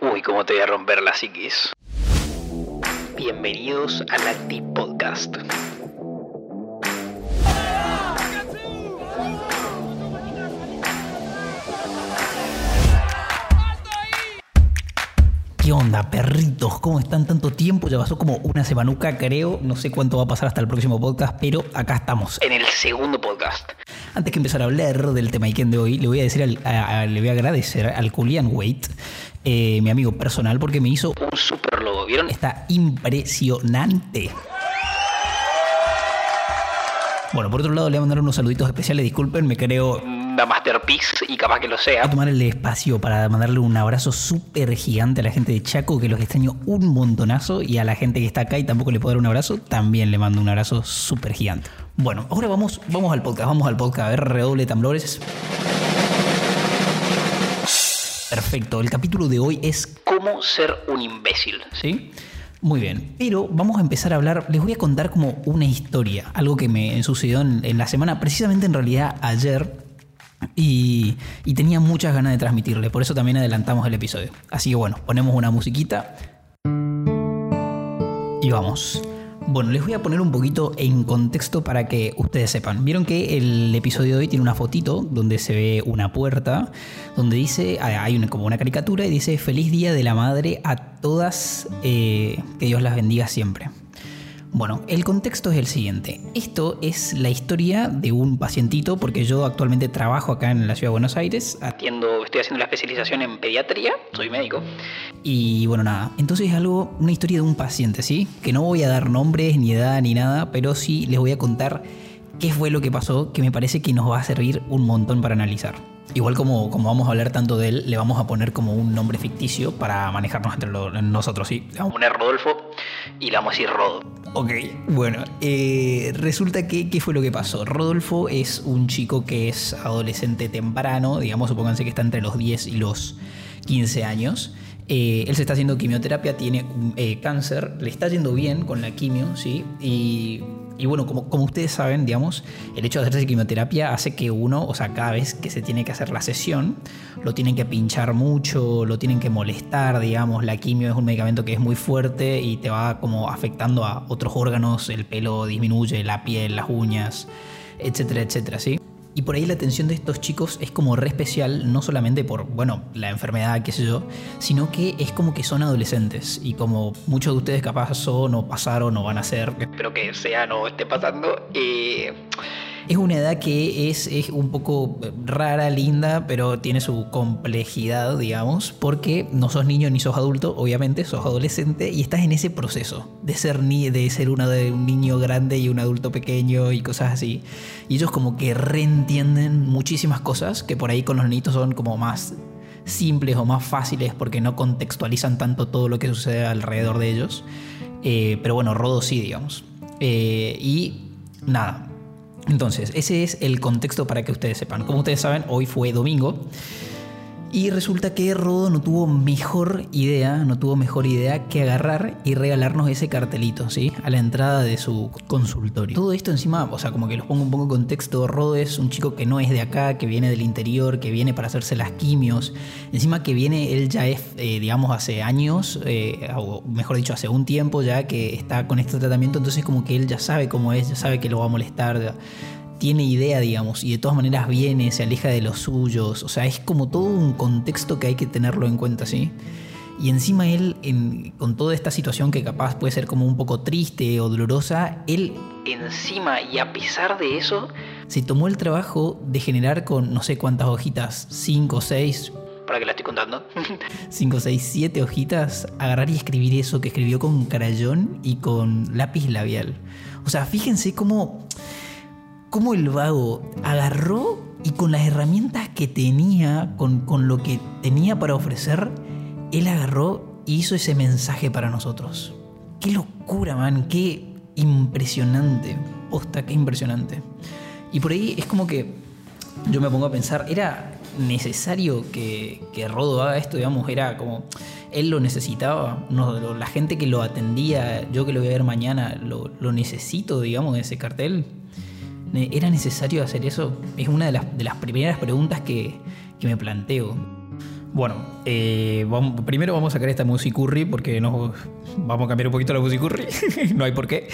Uy, cómo te voy a romper la psiquis. Bienvenidos al Acti Podcast. ¿Qué onda, perritos? ¿Cómo están tanto tiempo? Ya pasó como una semanuca, creo. No sé cuánto va a pasar hasta el próximo podcast, pero acá estamos. En el segundo podcast. Antes que empezar a hablar del tema Iken de hoy, le voy a decir, al- a- a- le voy a agradecer al Julian Wait, eh, mi amigo personal, porque me hizo. Un super logo, ¿vieron? Está impresionante. Bueno, por otro lado, le voy a mandar unos saluditos especiales. Disculpen, me creo Una masterpiece y capaz que lo Voy sea. a tomar el espacio para mandarle un abrazo súper gigante a la gente de Chaco, que los extraño un montonazo, y a la gente que está acá y tampoco le puedo dar un abrazo, también le mando un abrazo súper gigante. Bueno, ahora vamos, vamos al podcast, vamos al podcast, a ver, redoble tambores. Perfecto, el capítulo de hoy es ¿Cómo ser un imbécil? ¿sí? Muy bien, pero vamos a empezar a hablar, les voy a contar como una historia, algo que me sucedió en, la semana, precisamente en realidad ayer, y, y tenía muchas ganas de transmitirle, por eso también adelantamos el episodio. Así que bueno, ponemos una musiquita y vamos. Bueno, les voy a poner un poquito en contexto para que ustedes sepan. Vieron que el episodio de hoy tiene una fotito donde se ve una puerta, donde dice, hay como una caricatura y dice feliz día de la madre a todas, eh, que Dios las bendiga siempre. Bueno, el contexto es el siguiente. Esto es la historia de un pacientito, porque yo actualmente trabajo acá en la ciudad de Buenos Aires, Atiendo, estoy haciendo la especialización en pediatría, soy médico. Y bueno, nada. Entonces es algo, una historia de un paciente, ¿sí? Que no voy a dar nombres, ni edad, ni nada, pero sí les voy a contar qué fue lo que pasó, que me parece que nos va a servir un montón para analizar. Igual como, como vamos a hablar tanto de él, le vamos a poner como un nombre ficticio para manejarnos entre lo- nosotros, ¿sí? Vamos a poner Rodolfo y le vamos a decir Rodo. Ok, bueno, eh, resulta que, ¿qué fue lo que pasó? Rodolfo es un chico que es adolescente temprano, digamos, supónganse que está entre los 10 y los 15 años. Eh, él se está haciendo quimioterapia, tiene eh, cáncer, le está yendo bien con la quimio, ¿sí? Y, y bueno, como, como ustedes saben, digamos, el hecho de hacerse quimioterapia hace que uno, o sea, cada vez que se tiene que hacer la sesión, lo tienen que pinchar mucho, lo tienen que molestar, digamos, la quimio es un medicamento que es muy fuerte y te va como afectando a otros órganos, el pelo disminuye, la piel, las uñas, etcétera, etcétera, ¿sí? Y por ahí la atención de estos chicos es como re especial, no solamente por, bueno, la enfermedad, qué sé yo, sino que es como que son adolescentes y como muchos de ustedes capaz son o pasaron o van a ser, Espero que sea, no esté pasando. Eh, es una edad que es, es un poco rara, linda, pero tiene su complejidad, digamos, porque no sos niño ni sos adulto, obviamente, sos adolescente y estás en ese proceso de ser, ni, de ser una de un niño grande y un adulto pequeño y cosas así. Y ellos como que reentienden muchísimas cosas que por ahí con los niñitos son como más simples o más fáciles porque no contextualizan tanto todo lo que sucede alrededor de ellos. Eh, pero bueno, Rodo sí, digamos. Eh, y nada, entonces, ese es el contexto para que ustedes sepan. Como ustedes saben, hoy fue domingo. Y resulta que Rodo no tuvo mejor idea, no tuvo mejor idea que agarrar y regalarnos ese cartelito, ¿sí? A la entrada de su consultorio. Todo esto encima, o sea, como que los pongo un poco en contexto, Rodo es un chico que no es de acá, que viene del interior, que viene para hacerse las quimios. Encima que viene, él ya es, eh, digamos, hace años, eh, o mejor dicho, hace un tiempo ya que está con este tratamiento, entonces como que él ya sabe cómo es, ya sabe que lo va a molestar, tiene idea, digamos, y de todas maneras viene, se aleja de los suyos. O sea, es como todo un contexto que hay que tenerlo en cuenta, ¿sí? Y encima él, en- con toda esta situación que capaz puede ser como un poco triste o dolorosa, él encima y a pesar de eso, se tomó el trabajo de generar con no sé cuántas hojitas, 5, 6, para que la estoy contando. 5, 6, 7 hojitas, agarrar y escribir eso que escribió con crayón y con lápiz labial. O sea, fíjense cómo, cómo el vago agarró y con las herramientas que tenía, con, con lo que tenía para ofrecer, él agarró y hizo ese mensaje para nosotros. Qué locura, man, qué impresionante. Posta, qué impresionante. Y por ahí es como que yo me pongo a pensar, ¿era necesario que, que Rodo haga esto? Digamos, era como, él lo necesitaba, no, lo- la gente que lo atendía, yo que lo voy a ver mañana, lo, lo necesito, digamos, ese cartel. ¿Era necesario hacer eso? Es una de las, de las primeras preguntas que, que me planteo. Bueno, eh, primero vamos a sacar esta musicurri porque nos vamos a cambiar un poquito la musicurri. no hay por qué.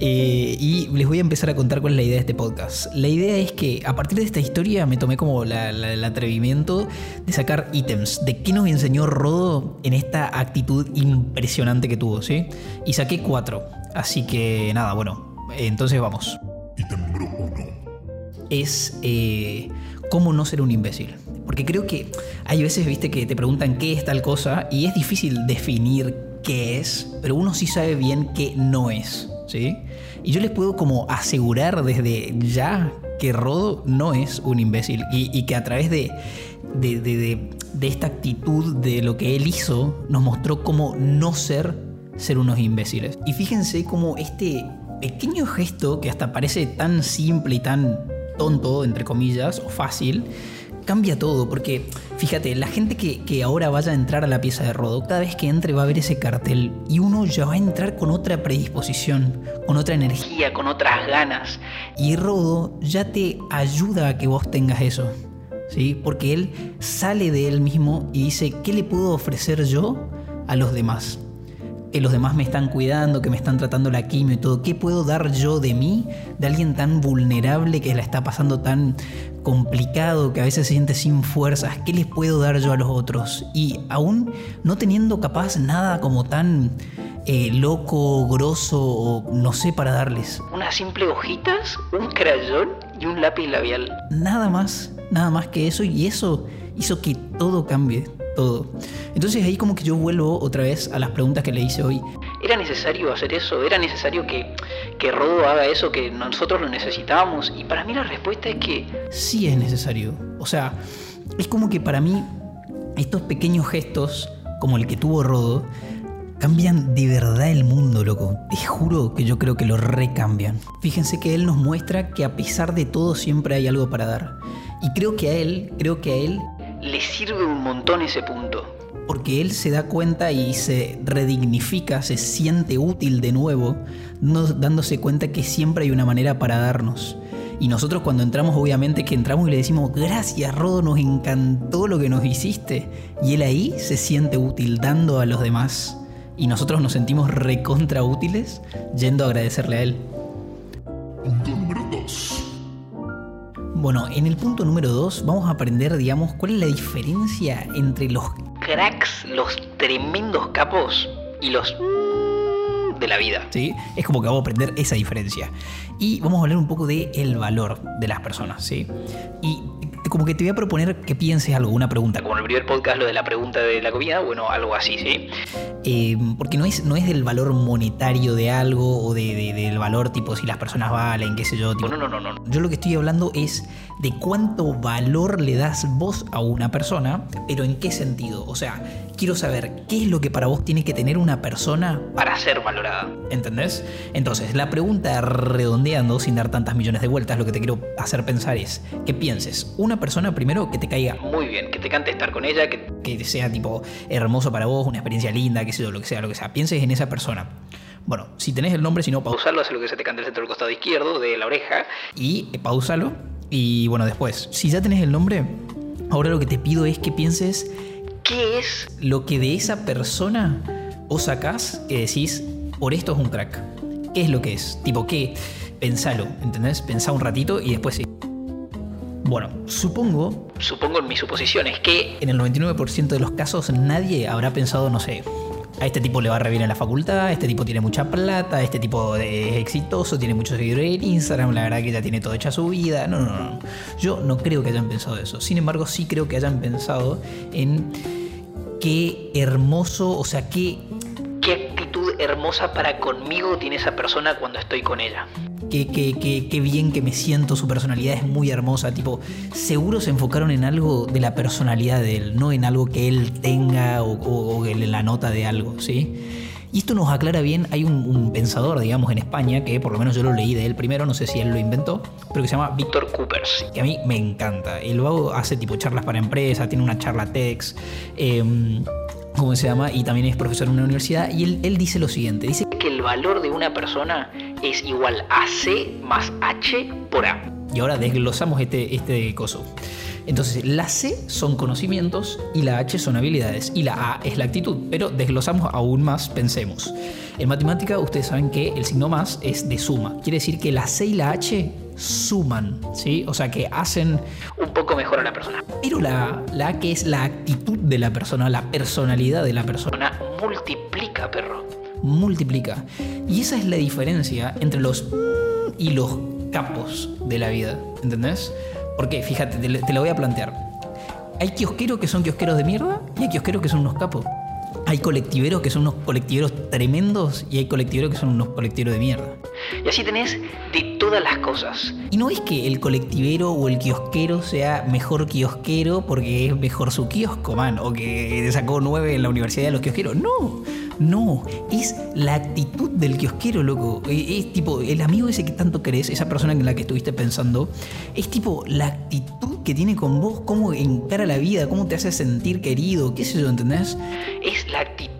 Eh, y les voy a empezar a contar cuál es la idea de este podcast. La idea es que a partir de esta historia me tomé como la- el atrevimiento de sacar ítems de qué nos enseñó Rodo en esta actitud impresionante que tuvo, ¿sí? Y saqué cuatro. Así que nada, bueno, entonces vamos. Ítem número 1. Es eh, cómo no ser un imbécil. Porque creo que hay veces, viste, que te preguntan qué es tal cosa y es difícil definir qué es, pero uno sí sabe bien qué no es, ¿sí? Y yo les puedo como asegurar desde ya que Rodo no es un imbécil y, y que a través de, de, de- de- de esta actitud de lo que él hizo nos mostró cómo no ser ser unos imbéciles. Y fíjense cómo este pequeño gesto que hasta parece tan simple y tan tonto, entre comillas, o fácil, cambia todo. Porque, fíjate, la gente que, ahora vaya a entrar a la pieza de Rodo, cada vez que entre va a ver ese cartel y uno ya va a entrar con otra predisposición, con otra energía, con otras ganas. Y Rodo ya te ayuda a que vos tengas eso. ¿Sí? Porque él sale de él mismo y dice, ¿qué le puedo ofrecer yo a los demás? Que los demás me están cuidando, que me están tratando la quimio y todo. ¿Qué puedo dar yo de mí, de alguien tan vulnerable que la está pasando tan complicado, que a veces se siente sin fuerzas? ¿Qué les puedo dar yo a los otros? Y aún no teniendo capaz nada como tan eh, loco, grosso o no sé para darles. Unas simples hojitas, un crayón y un lápiz labial. Nada más, nada más que eso y eso hizo que todo cambie, todo. Entonces ahí como que yo vuelvo otra vez a las preguntas que le hice hoy. ¿Era necesario hacer eso? ¿Era necesario que, que Rodo haga eso que nosotros lo necesitábamos? Y para mí la respuesta es que sí es necesario. O sea, es como que para mí estos pequeños gestos, como el que tuvo Rodo, cambian de verdad el mundo, loco. Te juro que yo creo que lo recambian. Fíjense que él nos muestra que a pesar de todo siempre hay algo para dar. Y creo que a él, creo que a él le sirve un montón ese punto. porque él se da cuenta y se redignifica, se siente útil de nuevo, no- dándose cuenta que siempre hay una manera para darnos. Y nosotros cuando entramos, obviamente que entramos y le decimos, gracias Rodo, nos encantó lo que nos hiciste. Y él ahí se siente útil dando a los demás. Y nosotros nos sentimos recontra útiles yendo a agradecerle a él. Punto número 2. Bueno, en el punto número 2 vamos a aprender, digamos, cuál es la diferencia entre los Cracks, los tremendos capos y los de la vida. ¿sí? Es como que vamos a aprender esa diferencia. Y vamos a hablar un poco de el valor de las personas, ¿sí? Y como que te voy a proponer que pienses algo, una pregunta. Como en el primer podcast, lo de la pregunta de la comida, bueno, algo así, ¿sí? Eh, porque no es, no es del valor monetario de algo o de, de- del valor tipo si las personas valen, qué sé yo. tipo- no, no, no, no. Yo lo que estoy hablando es de cuánto valor le das vos a una persona, pero en qué sentido. O sea, quiero saber qué es lo que para vos tiene que tener una persona Para ser valorada. ¿Entendés? Entonces, la pregunta redondeando, sin dar tantas millones de vueltas, lo que te quiero hacer pensar es que pienses, una persona primero que te caiga, Muy bien, que te cante estar con ella, que que sea tipo hermoso para vos, una experiencia linda, qué sé yo, lo que sea, lo que sea. Pienses en esa persona. Bueno, si tenés el nombre, si no, pausa pausarlo hace lo que se te cante el centro del costado izquierdo de la oreja. y eh, pausalo. Y bueno, después, si ya tenés el nombre, ahora lo que te pido es que pienses ¿Qué es? lo que de esa persona vos sacás que decís, por esto es un crack. ¿Qué es lo que es? Tipo, ¿qué? Pensalo, ¿entendés? Pensá un ratito y después sí. Bueno, supongo, Supongo en mis suposiciones que en el 99% de los casos nadie habrá pensado, no sé, a este tipo le va re bien en la facultad, este tipo tiene mucha plata, este tipo es exitoso, tiene muchos seguidores en Instagram, la verdad que ya tiene todo hecha su vida. No, no, no. Yo no creo que hayan pensado eso. Sin embargo, sí creo que hayan pensado en qué hermoso, o sea, qué qué actitud hermosa para conmigo tiene esa persona cuando estoy con ella. Qué, qué- bien que me siento, su personalidad es muy hermosa. Tipo, seguro se enfocaron en algo de la personalidad de él, no en algo que él tenga o, en la nota de algo, ¿sí? Y esto nos aclara bien, hay un, pensador, digamos, en España, que por lo menos yo lo leí de él primero, no sé si él lo inventó, pero que se llama Víctor Coopers. que a mí me encanta. El vago hace tipo charlas para empresas, tiene una charla TEX, eh, ¿cómo se llama? Y también es profesor en una universidad. Y él, él dice lo siguiente, dice Que el valor de una persona es igual a C más H por A. Y ahora desglosamos este, este coso. Entonces, la C son conocimientos y la H son habilidades y la A es la actitud. Pero desglosamos aún más, pensemos. En matemática, ustedes saben que el signo más es de suma. Quiere decir que la C y la H suman, ¿sí? O sea, que hacen Un poco mejor a la persona. pero la, la A que es la actitud de la persona, la personalidad de la persona, multiplica, perro. multiplica. Y esa es la diferencia entre los mm y los capos de la vida, ¿entendés? Porque, fíjate, te, te lo voy a plantear. Hay kiosqueros que son kiosqueros de mierda y hay kiosqueros que son unos capos. Hay colectiveros que son unos colectiveros tremendos y hay colectiveros que son unos colectiveros de mierda. Y así tenés de todas las cosas. Y no es que el colectivero o el kiosquero sea mejor kiosquero porque es mejor su kiosco, man, o que sacó nueve en la Universidad de los Kiosqueros. No, no, es la actitud del kiosquero, loco. Eh, Es tipo, el amigo ese que tanto querés, esa persona en la que estuviste pensando, es tipo la actitud que tiene con vos, cómo encara la vida, cómo te hace sentir querido, qué sé yo, ¿entendés? Es la actitud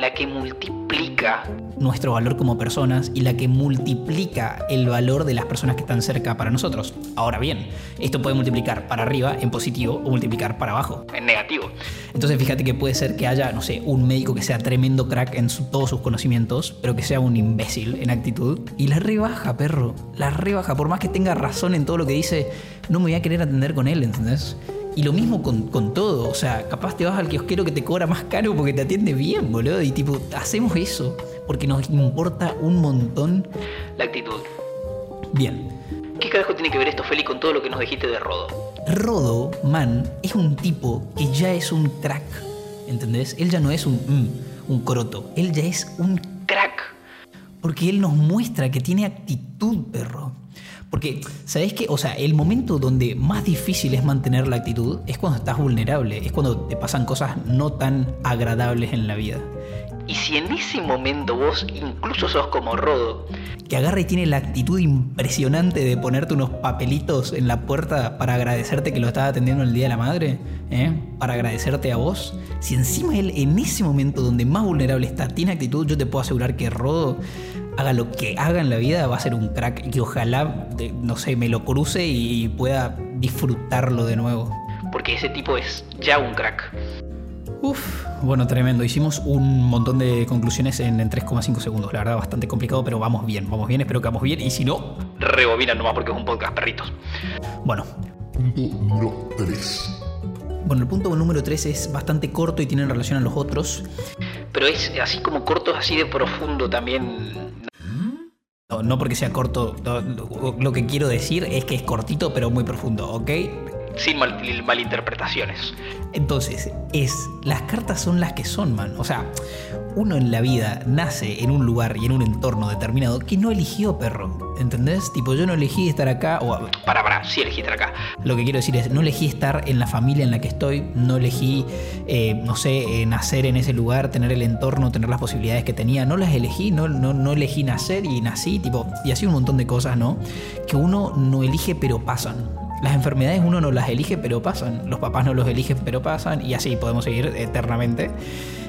la que multiplica. nuestro valor como personas y la que multiplica el valor de las personas que están cerca para nosotros. Ahora bien, esto puede multiplicar para arriba en positivo o multiplicar para abajo. En negativo. Entonces fíjate que puede ser que haya, no sé, un médico que sea tremendo crack en todos sus conocimientos, pero que sea un imbécil en actitud. Y la rebaja, perro. La rebaja. Por más que tenga razón en todo lo que dice, no me voy a querer atender con él, ¿entendés? Y lo mismo con, con todo. O sea, capaz te vas al kiosquero que te cobra más caro porque te atiende bien, boludo. Y tipo, hacemos eso porque nos importa un montón. La actitud. Bien. ¿Qué carajo tiene que ver esto, Feli, con todo lo que nos dijiste de Rodo? Rodo, man, es un tipo que ya es un crack. ¿Entendés? Él ya no es un, mm, un croto. Él ya es un Crack. Porque él nos muestra que tiene actitud, perro. Porque, ¿sabes qué? O sea, el momento donde más difícil es mantener la actitud es cuando estás vulnerable, es cuando te pasan cosas no tan agradables en la vida. Y si en ese momento vos incluso sos como Rodo, Que agarra y tiene la actitud impresionante de ponerte unos papelitos en la puerta para agradecerte que lo estaba atendiendo el Día de la Madre, ¿eh? para agradecerte a vos. Si encima él en ese momento donde más vulnerable está tiene actitud, yo te puedo asegurar que Rodo haga lo que haga en la vida, va a ser un crack y ojalá, no sé, me lo cruce y pueda disfrutarlo de nuevo. porque ese tipo es ya un crack. Uf, bueno, tremendo. Hicimos un montón de conclusiones en, en 3,5 segundos. La verdad, bastante complicado, pero vamos bien, vamos bien. Espero que vamos bien. Y si no, Rebobina nomás porque es un podcast, perritos. bueno, Punto número 3. Bueno, el punto número 3 es bastante corto y tiene relación a los otros. Pero es así como corto, así de profundo también. No, no porque sea corto, lo, lo que quiero decir es que es cortito pero muy profundo, ¿ok? Sin mal- malinterpretaciones. Entonces, es, las cartas son las que son, man. O sea, uno en la vida nace en un lugar y en un entorno determinado que no eligió, perro. ¿Entendés? Tipo, yo no elegí estar acá, o Para, para, sí elegiste acá. Lo que quiero decir es, no elegí estar en la familia en la que estoy, no elegí, eh, no sé, eh, nacer en ese lugar, tener el entorno, tener las posibilidades que tenía, no las elegí, no, no, no elegí nacer y nací, tipo, y así un montón de cosas, ¿no? Que uno no elige pero pasan. Las enfermedades uno no las elige pero pasan, los papás no los eligen pero pasan, y así podemos seguir eternamente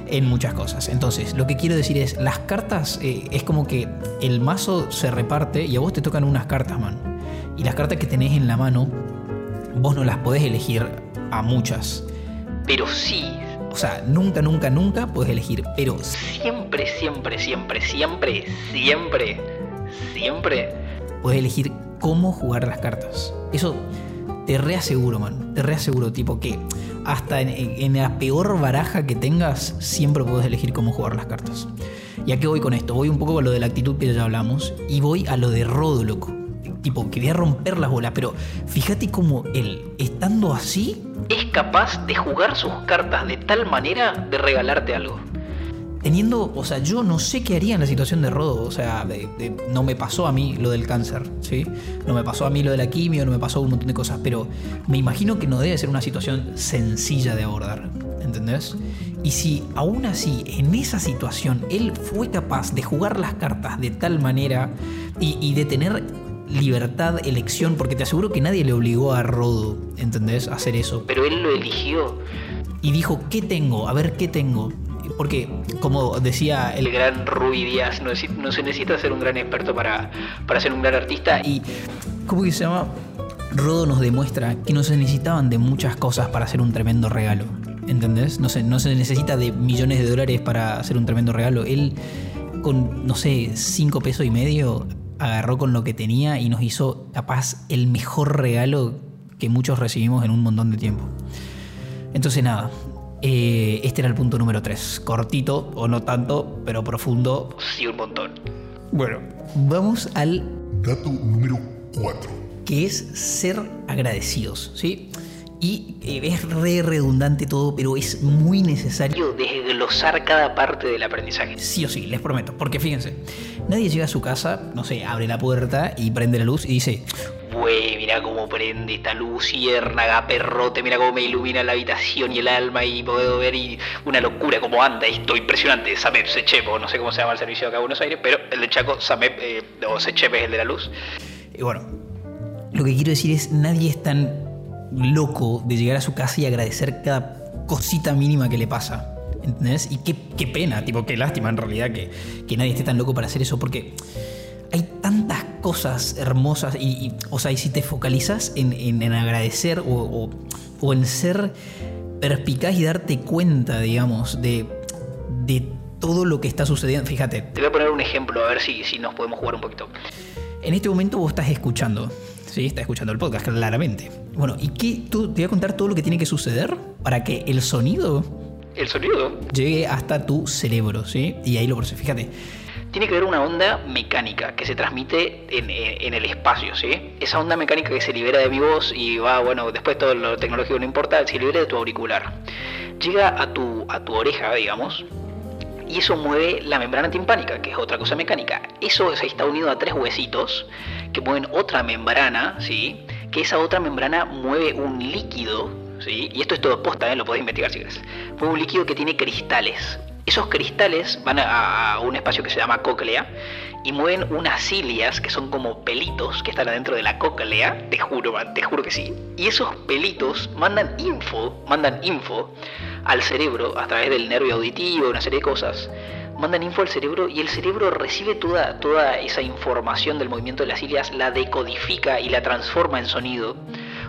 en muchas cosas. Entonces, lo que quiero decir es, las cartas eh, es como que el mazo se reparte y a vos te tocan unas cartas, man. Y las cartas que tenés en la mano, vos no las podés elegir a muchas. Pero sí, O sea, nunca, nunca, nunca podés elegir. Pero siempre, siempre, siempre, siempre, siempre, siempre. podés elegir cómo jugar las cartas. Eso te reaseguro, man. Te reaseguro, tipo que hasta en, la peor baraja que tengas, siempre podés elegir cómo jugar las cartas. ¿Y a qué voy con esto? Voy un poco con lo de la actitud que ya hablamos y voy a lo de Rodo, loco. Tipo, que voy a romper las bolas, pero fíjate cómo él, estando así, Es capaz de jugar sus cartas de tal manera de regalarte algo. Teniendo, o sea, yo no sé qué haría en la situación de Rodo, o sea, de- de- no me pasó a mí lo del cáncer, ¿sí? No me pasó a mí lo de la quimio, no me pasó un montón de cosas, pero me imagino que no debe ser una situación sencilla de abordar, ¿entendés? Y si aún así, en esa situación, él fue capaz de jugar las cartas de tal manera y, y de tener libertad, elección, porque te aseguro que nadie le obligó a Rodo, ¿entendés? A hacer eso Pero él lo eligió. y dijo, ¿qué tengo? A ver, ¿qué tengo? Porque, como decía El gran Rui Díaz. No, se necesita ser un gran experto para, para ser un gran artista. Y, ¿Cómo que se llama? Rodo nos demuestra que no se necesitaban de muchas cosas para hacer un tremendo regalo. ¿Entendés? No se, no se necesita de millones de dólares para hacer un tremendo regalo. Él, con, no sé, cinco pesos y medio, agarró con lo que tenía y nos hizo capaz el mejor regalo que muchos recibimos en un montón de tiempo. Entonces nada, eh, este era el punto número 3. Cortito o no tanto, pero profundo. Sí, un montón. Bueno, vamos al Dato número 4. que es ser agradecidos, ¿sí? Y eh, es re redundante todo, pero es muy necesario Desglosar cada parte del aprendizaje. Sí o sí, les prometo. Porque fíjense, nadie llega a su casa, no sé, abre la puerta y prende la luz y dice, Güey, mira cómo prende esta luciérnaga, perrote, mira cómo me ilumina la habitación y el alma y puedo ver y una locura cómo anda esto, impresionante, Samep Sechepo, no sé cómo se llama el servicio de acá en Buenos Aires, pero el de Chaco, Samep eh, o Sechepe es el de la luz. Y bueno, lo que quiero decir es, nadie es tan loco de llegar a su casa y agradecer cada cosita mínima que le pasa. ¿Entendés? Y qué, qué pena, tipo, qué lástima en realidad que, que nadie esté tan loco para hacer eso, porque hay tantas cosas hermosas y, y, o sea, y si te focalizas en, en- en agradecer o, o- o en ser perspicaz y darte cuenta, digamos, de, de todo lo que está sucediendo, fíjate, Te voy a poner un ejemplo, a ver si, si nos podemos jugar un poquito. en este momento vos estás escuchando, ¿sí? Estás escuchando el podcast, claramente. Bueno, ¿y qué? Tú, te voy a contar todo lo que tiene que suceder para que el sonido El sonido llegue hasta tu cerebro, ¿sí? Y ahí lo proceso. Fíjate, tiene que ver una onda mecánica que se transmite en, en- en el espacio, ¿sí? Esa onda mecánica que se libera de mi voz y va, bueno, después todo lo tecnológico no importa, se libera de tu auricular. Llega a tu, a tu oreja, digamos, y eso mueve la membrana timpánica, que es otra cosa mecánica. Eso se está unido a tres huesitos que mueven otra membrana, ¿sí? Que esa otra membrana mueve un líquido, ¿sí? Y esto es todo posta, ¿eh? Lo podés investigar si querés. Mueve un líquido que tiene cristales. Esos cristales van a, un espacio que se llama cóclea y mueven unas cilias que son como pelitos que están adentro de la cóclea, te juro, te juro que sí. Y esos pelitos mandan info, mandan info al cerebro a través del nervio auditivo, una serie de cosas. Mandan info al cerebro y el cerebro recibe toda, toda esa información del movimiento de las cilias, la decodifica y la transforma en sonido.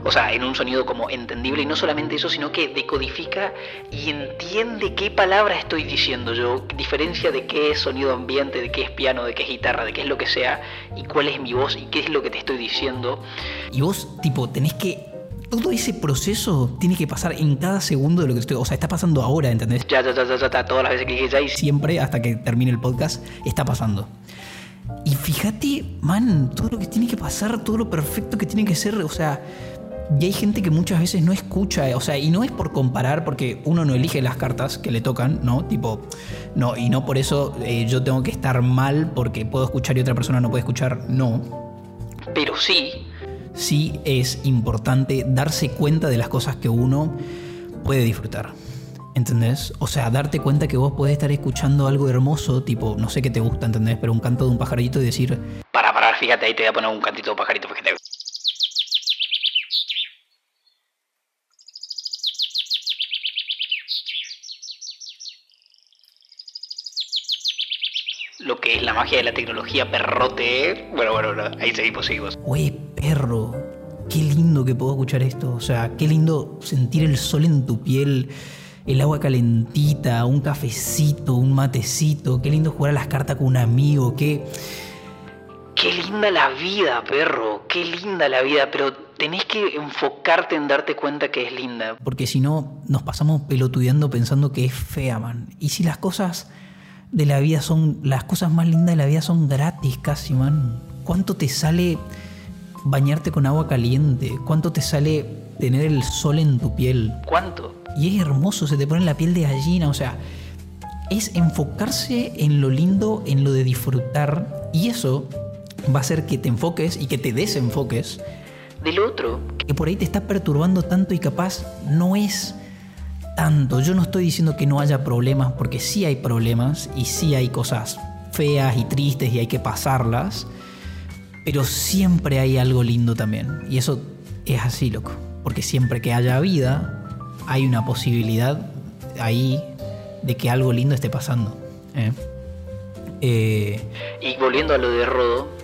O sea, en un sonido como entendible y no solamente eso, sino que decodifica y entiende qué palabra estoy diciendo yo, diferencia de qué es sonido ambiente, de qué es piano, de qué es guitarra, de qué es lo que sea, y cuál es mi voz y qué es lo que te estoy diciendo. y vos, tipo, tenés que. Todo ese proceso tiene que pasar en cada segundo de lo que estoy. O sea, está pasando ahora, ¿entendés? Ya, ya, ya, ya, ya, todas las veces que dije ya y sí. Siempre hasta que termine el podcast está pasando. Y fíjate, man, todo lo que tiene que pasar, todo lo perfecto que tiene que ser, o sea, y hay gente que muchas veces no escucha, o sea, y no es por comparar, porque uno no elige las cartas que le tocan, ¿no? Tipo, no, y no por eso eh, yo tengo que estar mal porque puedo escuchar y otra persona no puede escuchar, no. Pero sí, Sí es importante darse cuenta de las cosas que uno puede disfrutar. ¿Entendés? O sea, darte cuenta que vos podés estar escuchando algo hermoso, tipo, no sé qué te gusta, ¿entendés? Pero un canto de un pajarito y decir, para parar, fíjate, ahí te voy a poner un cantito de pajarito, fíjate. Lo que es la magia de la tecnología perrote. Bueno, bueno, bueno, ahí seguimos, seguimos. oye, perro, qué lindo que puedo escuchar esto. O sea, qué lindo sentir el sol en tu piel, el agua calentita, un cafecito, un matecito. Qué lindo jugar a las cartas con un amigo. Qué, Qué linda la vida, perro. Qué linda la vida, pero tenés que enfocarte en darte cuenta que es linda. Porque si no, nos pasamos pelotudeando pensando que es fea, man. Y si las cosas de la vida son. Las cosas más lindas de la vida son gratis casi, man. ¿Cuánto te sale bañarte con agua caliente? ¿Cuánto te sale tener el sol en tu piel? ¿Cuánto? Y es hermoso, se te pone la piel de gallina, o sea. Es enfocarse en lo lindo, en lo de disfrutar. Y eso va a hacer que te enfoques y que te desenfoques Del otro, que por ahí te está perturbando tanto y capaz no es tanto. Yo no estoy diciendo que no haya problemas, porque sí hay problemas y sí hay cosas feas y tristes y hay que pasarlas, pero siempre hay algo lindo también. Y eso es así, loco. Porque siempre que haya vida, hay una posibilidad ahí de que algo lindo esté pasando. ¿eh? Eh, y volviendo a lo de Rodo,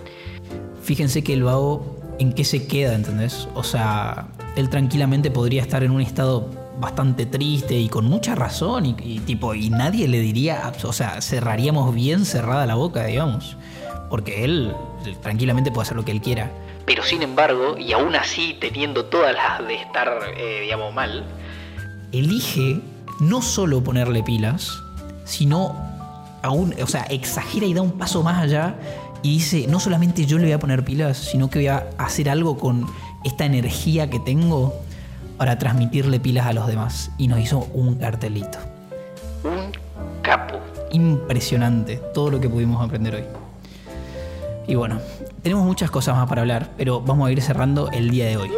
Fíjense que el vago en qué se queda, ¿entendés? O sea, él tranquilamente podría estar en un estado bastante triste y con mucha razón y, y tipo, y nadie le diría, o sea, cerraríamos bien cerrada la boca, digamos. Porque él tranquilamente puede hacer lo que él quiera. Pero sin embargo, y aún así teniendo todas las de estar, eh, digamos, mal, elige no solo ponerle pilas, sino aún, o sea, exagera y da un paso más allá y dice, no solamente yo le voy a poner pilas, sino que voy a hacer algo con esta energía que tengo para transmitirle pilas a los demás. Y nos hizo un cartelito. un capo. Impresionante todo lo que pudimos aprender hoy. Y bueno, tenemos muchas cosas más para hablar, pero vamos a ir cerrando el día de hoy.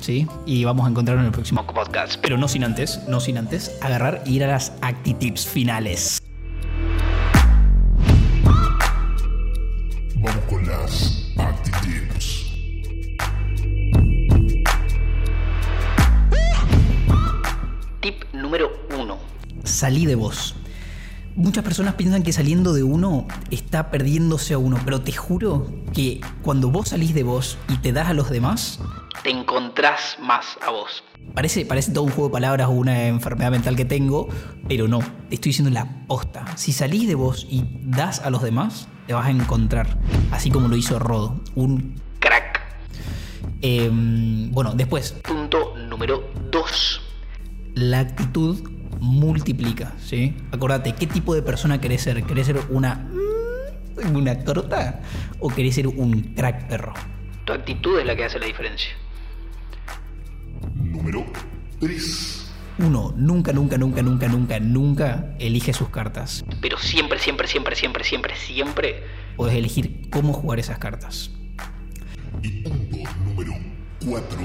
¿Sí? Y vamos a encontrarnos en el próximo podcast. Pero no sin antes, no sin antes, agarrar e ir a las acti-tips finales. Salí de vos. Muchas personas piensan que saliendo de uno está perdiéndose a uno, pero te juro que cuando vos salís de vos y te das a los demás, Te encontrás más a vos. Parece, parece todo un juego de palabras o una enfermedad mental que tengo, pero no, te estoy diciendo la posta. Si salís de vos y das a los demás, te vas a encontrar, así como lo hizo Rodo, un... Crack. em, bueno, después, Punto número dos. la actitud multiplica, ¿sí? Acordate, ¿qué tipo de persona querés ser? ¿Querés ser una... una torta? ¿O querés ser un crack perro? Tu actitud es la que hace la diferencia. Número 3. Uno, nunca, nunca, nunca, nunca, nunca, nunca elige sus cartas. Pero siempre, siempre, siempre, siempre, siempre, siempre Podés elegir cómo jugar esas cartas. Y punto número 4.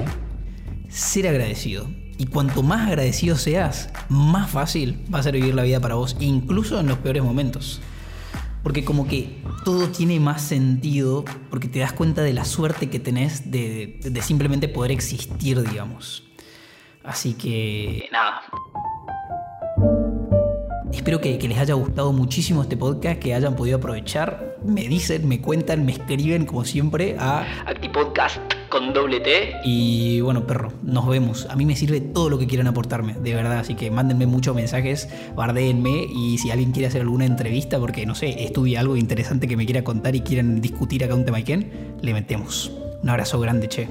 ser agradecido. Y cuanto más agradecido seas, más fácil va a ser vivir la vida para vos, incluso en los peores momentos. Porque como que todo tiene más sentido, porque te das cuenta de la suerte que tenés de, de simplemente poder existir, digamos. Así que nada. espero que, que les haya gustado muchísimo este podcast, que hayan podido aprovechar. Me dicen, me cuentan, me escriben como siempre a Actipodcast con doble T. Y bueno, perro, nos vemos. A mí me sirve todo lo que quieran aportarme, de verdad. Así que mándenme muchos mensajes, bardéenme. Y si alguien quiere hacer alguna entrevista, porque no sé, estudia algo interesante que me quiera contar y quieren discutir acá un tema quién, le metemos. Un abrazo grande, che.